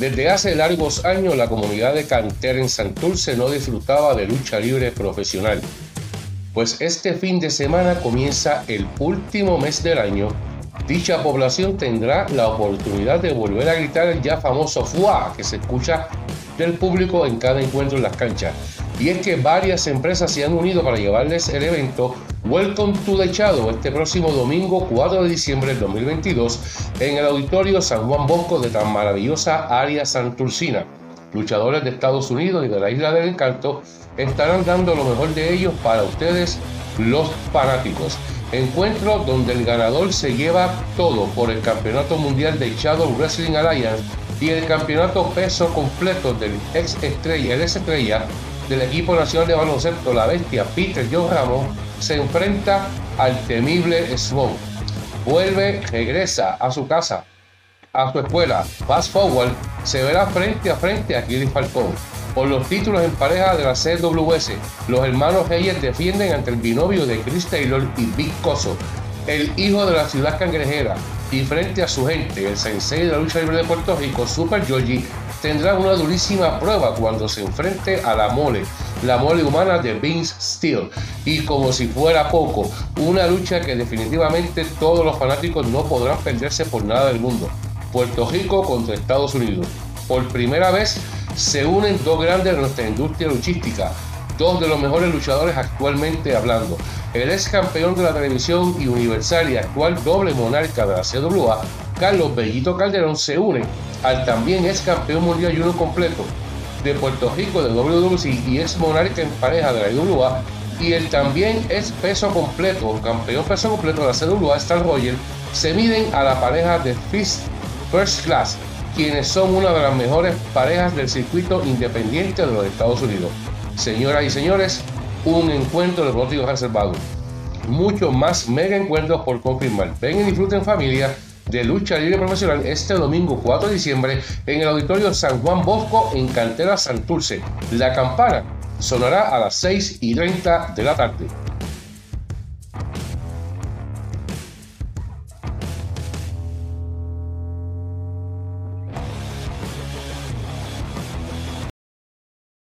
Desde hace largos años la comunidad de Cantera en Santurce no disfrutaba de lucha libre profesional. Pues este fin de semana comienza el último mes del año. Dicha población tendrá la oportunidad de volver a gritar el ya famoso FUA que se escucha del público en cada encuentro en las canchas. Y es que varias empresas se han unido para llevarles el evento Welcome to the Shadow este próximo domingo 4 de diciembre del 2022 en el auditorio San Juan Bosco de tan maravillosa área santurcina. Luchadores de Estados Unidos y de la Isla del Encanto estarán dando lo mejor de ellos para ustedes, los fanáticos. Encuentro donde el ganador se lleva todo por el Campeonato Mundial de Shadow Wrestling Alliance y el campeonato peso completo del ex estrella, el ex estrella del equipo nacional de baloncesto, la bestia Peter John Ramos, se enfrenta al temible Smoke. Vuelve, regresa a su casa, a su escuela. Fast Forward se verá frente a frente a Kiri Falcón. Por los títulos en pareja de la CWS, los hermanos Reyes defienden ante el binomio de Chris Taylor y Big Coso, el hijo de la ciudad cangrejera, y frente a su gente, el sensei de la lucha libre de Puerto Rico, Super Georgie, tendrá una durísima prueba cuando se enfrente a la mole, la mole humana de Vince Steel. Y como si fuera poco, una lucha que definitivamente todos los fanáticos no podrán perderse por nada del mundo. Puerto Rico contra Estados Unidos. Por primera vez se unen dos grandes de nuestra industria luchística, dos de los mejores luchadores actualmente hablando. El ex campeón de la televisión y universal y actual doble monarca de la CWA, Carlos Bellito Calderón, se une al también ex campeón mundial y uno completo de Puerto Rico de WWC y ex monarca en pareja de la IWA y el también es peso completo, campeón peso completo de la CWA, Star Roger, se miden a la pareja de Fist First Class, quienes son una de las mejores parejas del circuito independiente de los Estados Unidos. Señoras y señores, un encuentro de deportivo reservado. Muchos más mega encuentros por confirmar. Ven y disfruten familia de lucha libre profesional este domingo 4 de diciembre en el auditorio San Juan Bosco en Cantera Santurce. La campana sonará a las 6 y 30 de la tarde.